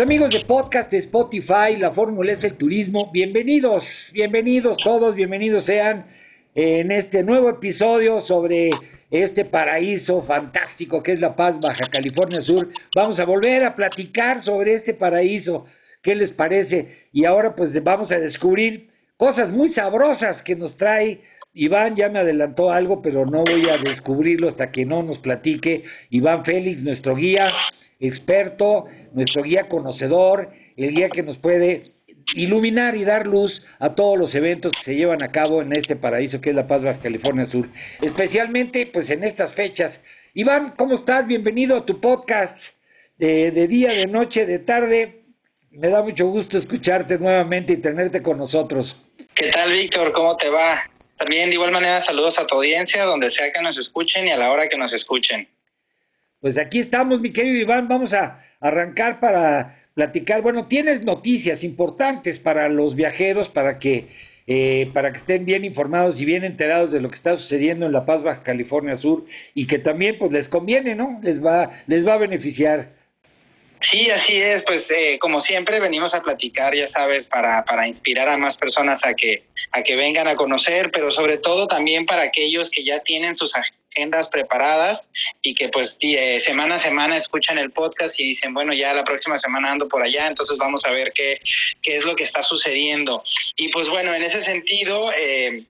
Amigos de podcast de Spotify, la fórmula es el turismo, bienvenidos, bienvenidos todos, bienvenidos sean en este nuevo episodio sobre este paraíso fantástico que es La Paz, Baja California Sur. Vamos a volver a platicar sobre este paraíso, ¿qué les parece? Y ahora pues vamos a descubrir cosas muy sabrosas que nos trae Iván. Ya me adelantó algo, pero no voy a descubrirlo hasta que no nos platique. Iván Félix, nuestro guía experto, nuestro guía conocedor, el guía que nos puede iluminar y dar luz a todos los eventos que se llevan a cabo en este paraíso que es La Paz, Baja California Sur, especialmente pues en estas fechas. Iván, ¿cómo estás? Bienvenido a tu podcast de, de día, de noche, de tarde. Me da mucho gusto escucharte nuevamente y tenerte con nosotros. ¿Qué tal, Víctor? ¿Cómo te va? También de igual manera saludos a tu audiencia, donde sea que nos escuchen y a la hora que nos escuchen. Pues aquí estamos, mi querido Iván, vamos a arrancar para platicar. Bueno, tienes noticias importantes para los viajeros, para que eh, para que estén bien informados y bien enterados de lo que está sucediendo en La Paz, Baja California Sur, y que también pues les conviene, ¿no? Les va, les va a beneficiar. Sí, así es, pues eh, como siempre venimos a platicar, ya sabes, para, para inspirar a más personas a que, a que vengan a conocer, pero sobre todo también para aquellos que ya tienen sus agendas preparadas y que pues eh, semana a semana escuchan el podcast y dicen, bueno, ya la próxima semana ando por allá, entonces vamos a ver qué, qué es lo que está sucediendo. Y pues bueno, en ese sentido, eh,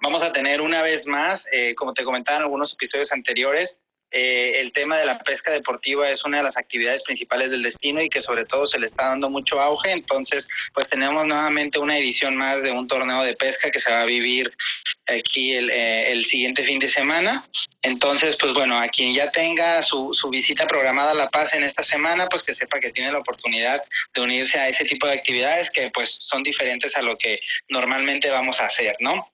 vamos a tener una vez más, eh, como te comentaba en algunos episodios anteriores, eh, el tema de la pesca deportiva es una de las actividades principales del destino y que sobre todo se le está dando mucho auge. Entonces, pues tenemos nuevamente una edición más de un torneo de pesca que se va a vivir aquí el, eh, el siguiente fin de semana. Entonces, pues bueno, a quien ya tenga su, su visita programada a La Paz en esta semana, pues que sepa que tiene la oportunidad de unirse a ese tipo de actividades que pues son diferentes a lo que normalmente vamos a hacer, ¿no?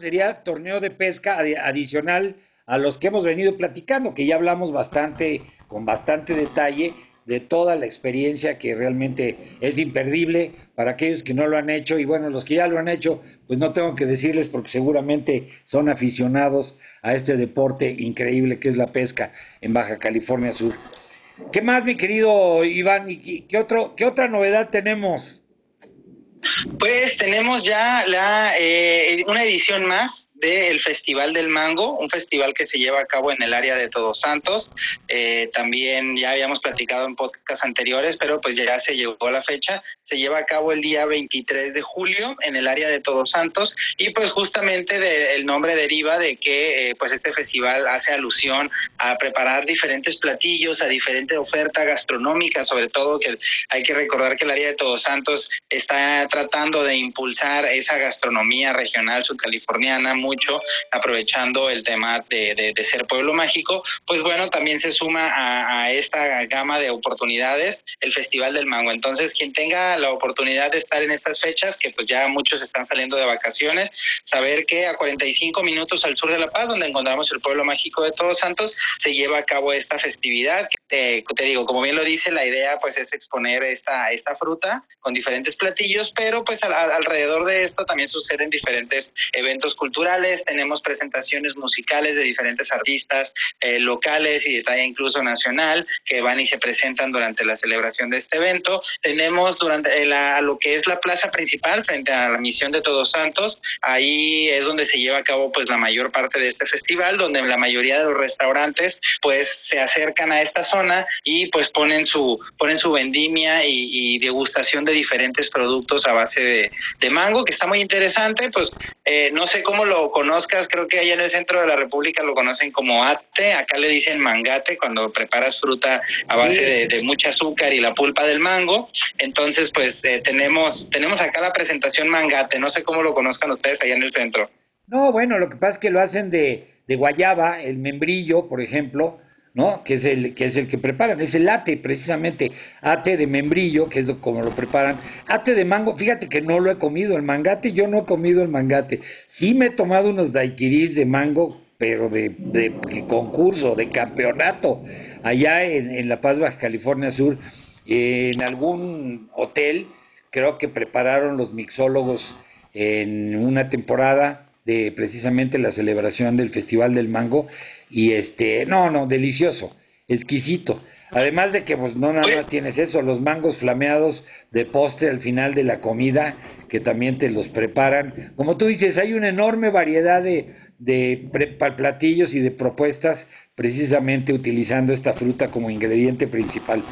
Sería torneo de pesca adicional a los que hemos venido platicando, que ya hablamos bastante, con bastante detalle, de toda la experiencia que realmente es imperdible para aquellos que no lo han hecho y bueno, los que ya lo han hecho, pues no tengo que decirles porque seguramente son aficionados a este deporte increíble que es la pesca en Baja California Sur. ¿Qué más, mi querido Iván? ¿Y qué, otro, qué otra novedad tenemos? Pues tenemos ya la eh, una edición más del Festival del Mango, un festival que se lleva a cabo en el área de Todos Santos. Eh, también ya habíamos platicado en podcasts anteriores, pero pues ya se llegó la fecha. Se lleva a cabo el día 23 de julio en el área de Todos Santos y pues justamente de, el nombre deriva de que eh, pues este festival hace alusión a preparar diferentes platillos, a diferente oferta gastronómica, sobre todo que hay que recordar que el área de Todos Santos está tratando de impulsar esa gastronomía regional sudcaliforniana muy mucho, aprovechando el tema de, ser pueblo mágico, pues bueno, también se suma a, esta gama de oportunidades el Festival del Mango. Entonces, quien tenga la oportunidad de estar en estas fechas, que pues ya muchos están saliendo de vacaciones, saber que a 45 minutos al sur de La Paz, donde encontramos el pueblo mágico de Todos Santos, se lleva a cabo esta festividad. Te, te digo, como bien lo dice, la idea pues es exponer esta, fruta con diferentes platillos, pero pues al, alrededor de esto también suceden diferentes eventos culturales tenemos presentaciones musicales de diferentes artistas eh, locales y de incluso nacional que van y se presentan durante la celebración de este evento. Tenemos durante la, lo que es la plaza principal frente a la misión de Todos Santos, ahí es donde se lleva a cabo pues la mayor parte de este festival, donde la mayoría de los restaurantes pues se acercan a esta zona y pues ponen su ponen su vendimia y, degustación de diferentes productos a base de, de mango, que está muy interesante, pues eh, no sé cómo lo conozcas, creo que allá en el centro de la República lo conocen como ate, acá le dicen mangate cuando preparas fruta a base de, mucho azúcar y la pulpa del mango. Entonces, pues eh, tenemos tenemos acá la presentación mangate, no sé cómo lo conozcan ustedes allá en el centro. No, bueno, lo que pasa es que lo hacen de, de guayaba, el membrillo, por ejemplo, ¿no? Que es el que es el que preparan, es el ate precisamente, ate de membrillo, que es como lo preparan. Ate de mango, fíjate que no lo he comido, el mangate yo no he comido el mangate. Sí me he tomado unos daiquiris de mango, pero de, de, concurso, de campeonato, allá en, en La Paz, Baja California Sur, en algún hotel, creo que prepararon los mixólogos en una temporada de precisamente la celebración del Festival del Mango y este, no, no, delicioso, exquisito. Además de que pues no nada más tienes eso, los mangos flameados de postre al final de la comida que también te los preparan. Como tú dices, hay una enorme variedad de, de platillos y de propuestas precisamente utilizando esta fruta como ingrediente principal.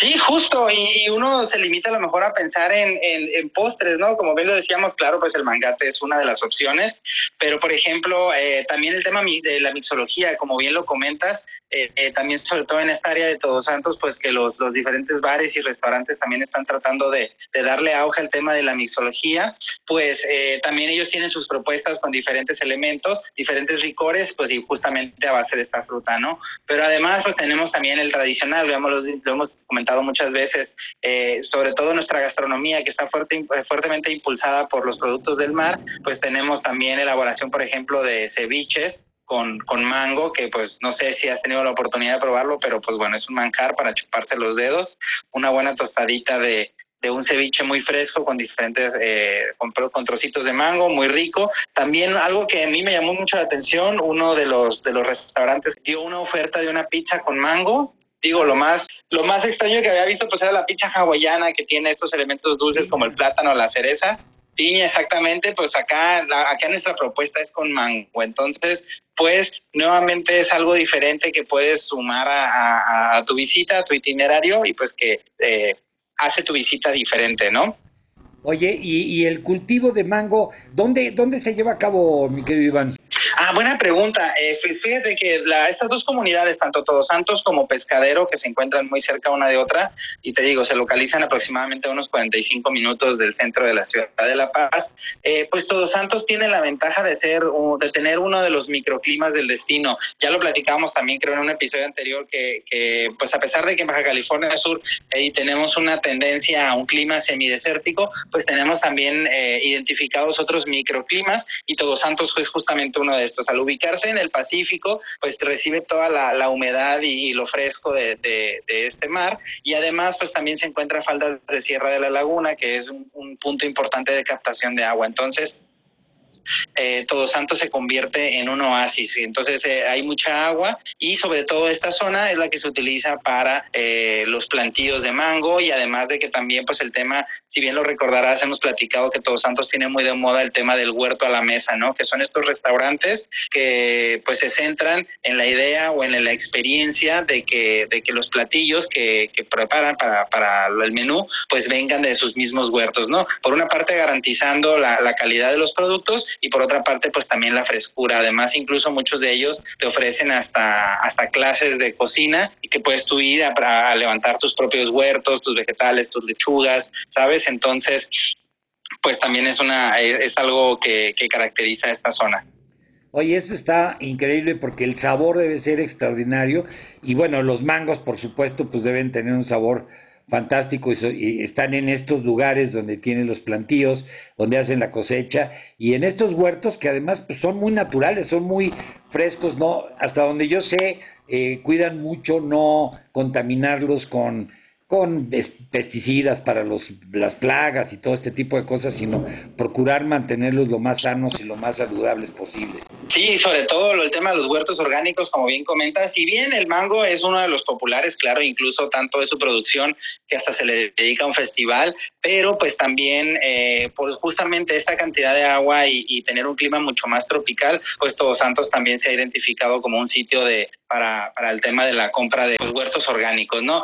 Sí, justo, y, uno se limita a lo mejor a pensar en, en, postres, ¿no? Como bien lo decíamos, claro, pues el mangate es una de las opciones, pero por ejemplo, eh, también el tema de la mixología, como bien lo comentas, eh, eh, también sobre todo en esta área de Todos Santos, pues que los, los diferentes bares y restaurantes también están tratando de, de darle auge al tema de la mixología, pues también ellos tienen sus propuestas con diferentes elementos, diferentes licores, pues y justamente a base de esta fruta, ¿no? Pero además, pues tenemos también el tradicional, veamos, lo hemos comentado muchas veces, eh, sobre todo nuestra gastronomía que está fuerte, fuertemente impulsada por los productos del mar, pues tenemos también elaboración, por ejemplo, de ceviches con, con mango, que pues no sé si has tenido la oportunidad de probarlo, pero pues bueno, es un manjar para chuparse los dedos, una buena tostadita de, de un ceviche muy fresco con diferentes, eh, con, con, trocitos de mango, muy rico. También algo que a mí me llamó mucho la atención, uno de los, de los restaurantes dio una oferta de una pizza con mango digo, lo más, lo más extraño que había visto pues era la pizza hawaiana que tiene estos elementos dulces como el plátano, la cereza. Sí, exactamente, pues acá, acá nuestra propuesta es con mango. Entonces, pues nuevamente es algo diferente que puedes sumar a, tu visita, a tu itinerario y pues que eh, hace tu visita diferente, ¿no? Oye, y, y el cultivo de mango, ¿dónde, ¿dónde se lleva a cabo, mi querido Iván? Ah, buena pregunta. Eh, fíjate que la, estas dos comunidades, tanto Todos Santos como Pescadero, que se encuentran muy cerca una de otra, y te digo, se localizan aproximadamente a unos 45 minutos del centro de la ciudad de La Paz, eh, pues Todos Santos tiene la ventaja de ser, de tener uno de los microclimas del destino. Ya lo platicamos también, creo, en un episodio anterior, que, que pues a pesar de que en Baja California Sur eh, tenemos una tendencia a un clima semidesértico, pues tenemos también eh, identificados otros microclimas, y Todos Santos es justamente uno de estos. Al ubicarse en el Pacífico, pues recibe toda la, humedad y, lo fresco de, este mar y además pues también se encuentra faldas de Sierra de la Laguna, que es un punto importante de captación de agua. Entonces, eh, Todo Santo se convierte en un oasis. Entonces eh, hay mucha agua y sobre todo esta zona es la que se utiliza para eh, los plantíos de mango y además de que también pues el tema, si bien lo recordarás, hemos platicado que Todos Santos tiene muy de moda el tema del huerto a la mesa, ¿no? Que son estos restaurantes que pues se centran en la idea o en la experiencia de que, de que los platillos que, que preparan para, para el menú pues vengan de sus mismos huertos, ¿no? Por una parte garantizando la, la calidad de los productos y por otra parte pues también la frescura. Además incluso muchos de ellos te ofrecen hasta, hasta clases de cocina y que puedes tú ir a, levantar tus propios huertos, tus vegetales, tus lechugas, ¿sabes? Entonces pues también es, una, es, algo que, que caracteriza esta zona. Oye, eso está increíble porque el sabor debe ser extraordinario y bueno, los mangos por supuesto pues deben tener un sabor fantástico y, están en estos lugares donde tienen los plantíos, donde hacen la cosecha y en estos huertos que además pues, son muy naturales, son muy frescos, no hasta donde yo sé eh, cuidan mucho no contaminarlos con con pesticidas para los, las plagas y todo este tipo de cosas, sino procurar mantenerlos lo más sanos y lo más saludables posibles. Sí, sobre todo el tema de los huertos orgánicos, como bien comentas, si bien el mango es uno de los populares, claro, incluso tanto de su producción que hasta se le dedica un festival, pero pues también eh, pues justamente esta cantidad de agua y, y tener un clima mucho más tropical, pues Todos Santos también se ha identificado como un sitio de para, para el tema de la compra de los huertos orgánicos, ¿no?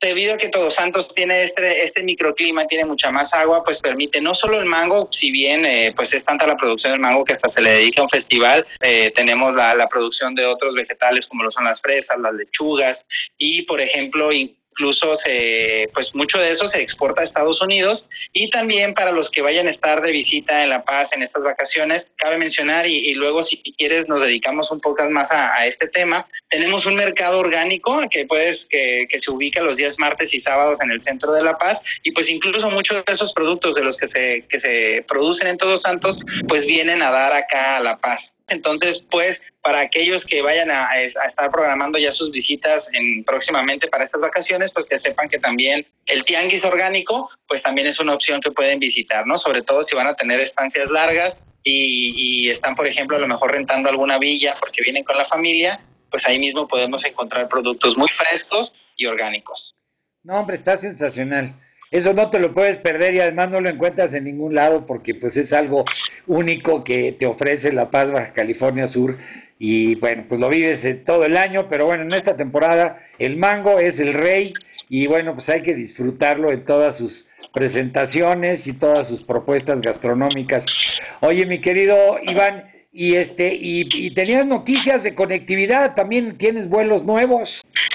Debido a que Todos Santos tiene este, este microclima, tiene mucha más agua, pues permite no solo el mango, si bien eh, pues es tanta la producción del mango que hasta se le dedica a un festival, eh, tenemos la, la producción de otros vegetales como lo son las fresas, las lechugas y por ejemplo incluso se, pues mucho de eso se exporta a Estados Unidos y también para los que vayan a estar de visita en La Paz en estas vacaciones, cabe mencionar y, luego si quieres nos dedicamos un poco más a, este tema, tenemos un mercado orgánico que puedes que, que se ubica los días martes y sábados en el centro de La Paz y pues incluso muchos de esos productos de los que se que se producen en Todos Santos pues vienen a dar acá a La Paz. Entonces, pues, para aquellos que vayan a, estar programando ya sus visitas en, próximamente para estas vacaciones, pues que sepan que también el tianguis orgánico, pues también es una opción que pueden visitar, ¿no? Sobre todo si van a tener estancias largas y, y están, por ejemplo, a lo mejor rentando alguna villa porque vienen con la familia, pues ahí mismo podemos encontrar productos muy frescos y orgánicos. No, hombre, está sensacional. Eso no te lo puedes perder y además no lo encuentras en ningún lado porque pues es algo único que te ofrece La Paz, Baja California Sur y bueno, pues lo vives todo el año, pero bueno, en esta temporada el mango es el rey y bueno, pues hay que disfrutarlo en todas sus presentaciones y todas sus propuestas gastronómicas. Oye, mi querido Iván, y este y, y tenías noticias de conectividad, también tienes vuelos nuevos.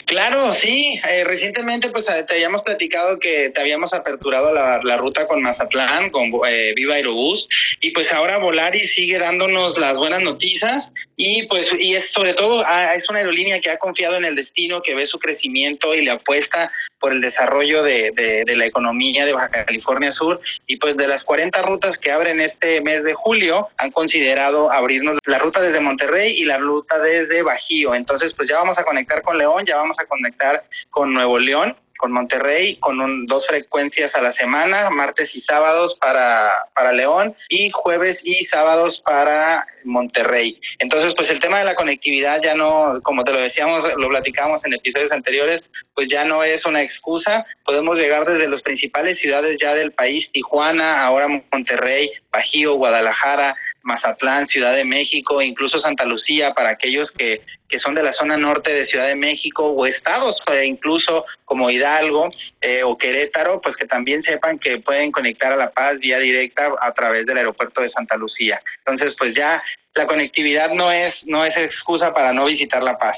Claro, sí. Eh, recientemente, pues te habíamos platicado que te habíamos aperturado la, la ruta con Mazatlán, con eh, Viva Aerobús, y pues ahora Volaris sigue dándonos las buenas noticias y pues y es sobre todo es una aerolínea que ha confiado en el destino, que ve su crecimiento y le apuesta por el desarrollo de, de, de la economía de Baja California Sur y pues de las 40 rutas que abren este mes de julio han considerado abrirnos la ruta desde Monterrey y la ruta desde Bajío. Entonces, pues ya vamos a conectar con León, ya vamos a conectar con Nuevo León, con Monterrey, con dos frecuencias a la semana, martes y sábados para, para León y jueves y sábados para Monterrey. Entonces, pues el tema de la conectividad ya no, como te lo decíamos, lo platicamos en episodios anteriores, pues ya no es una excusa. Podemos llegar desde las principales ciudades ya del país, Tijuana, ahora Monterrey, Bajío, Guadalajara, Mazatlán, Ciudad de México, incluso Santa Lucía, para aquellos que, que son de la zona norte de Ciudad de México o estados, eh, incluso como Hidalgo eh, o Querétaro, pues que también sepan que pueden conectar a La Paz vía directa a través del aeropuerto de Santa Lucía. Entonces, pues ya la conectividad no es, no es excusa para no visitar La Paz.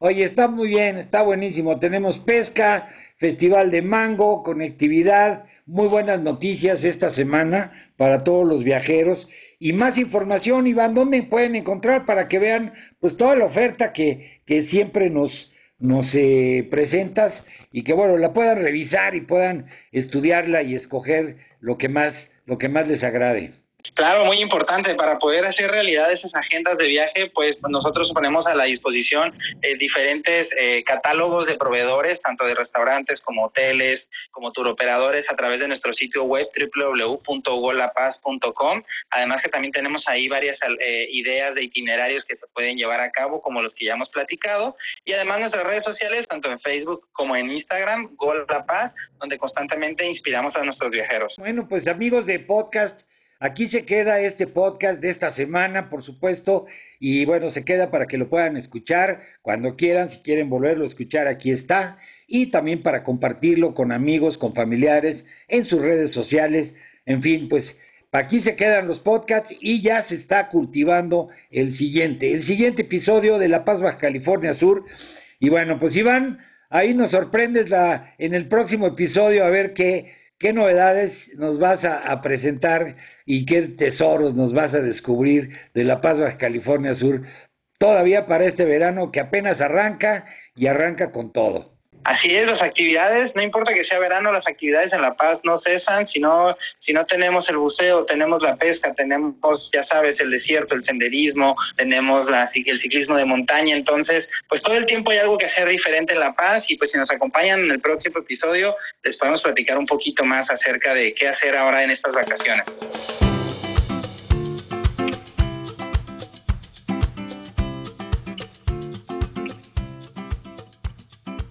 Oye, está muy bien, está buenísimo. Tenemos pesca, festival de mango, conectividad, muy buenas noticias esta semana para todos los viajeros y más información, Iván, ¿dónde pueden encontrar para que vean pues toda la oferta que, que siempre nos, nos eh, presentas y que bueno, la puedan revisar y puedan estudiarla y escoger lo que más, lo que más les agrade? Claro, muy importante. Para poder hacer realidad esas agendas de viaje, pues nosotros ponemos a la disposición eh, diferentes eh, catálogos de proveedores, tanto de restaurantes como hoteles, como turoperadores, a través de nuestro sitio web www.golapaz.com. Además que también tenemos ahí varias eh, ideas de itinerarios que se pueden llevar a cabo, como los que ya hemos platicado. Y además nuestras redes sociales, tanto en Facebook como en Instagram, Gol Paz, donde constantemente inspiramos a nuestros viajeros. Bueno, pues amigos de podcast, Aquí se queda este podcast de esta semana, por supuesto, y bueno, se queda para que lo puedan escuchar cuando quieran, si quieren volverlo a escuchar, aquí está, y también para compartirlo con amigos, con familiares, en sus redes sociales, en fin, pues aquí se quedan los podcasts y ya se está cultivando el siguiente, el siguiente episodio de La Paz Baja California Sur, y bueno, pues Iván, ahí nos sorprendes la, en el próximo episodio a ver qué ¿Qué novedades nos vas a, presentar y qué tesoros nos vas a descubrir de La Paz, California Sur, todavía para este verano que apenas arranca y arranca con todo? Así es, las actividades, no importa que sea verano, las actividades en La Paz no cesan, si no, si no tenemos el buceo, tenemos la pesca, tenemos, ya sabes, el desierto, el senderismo, tenemos la, el ciclismo de montaña, entonces, pues todo el tiempo hay algo que hacer diferente en La Paz y pues si nos acompañan en el próximo episodio, les podemos platicar un poquito más acerca de qué hacer ahora en estas vacaciones.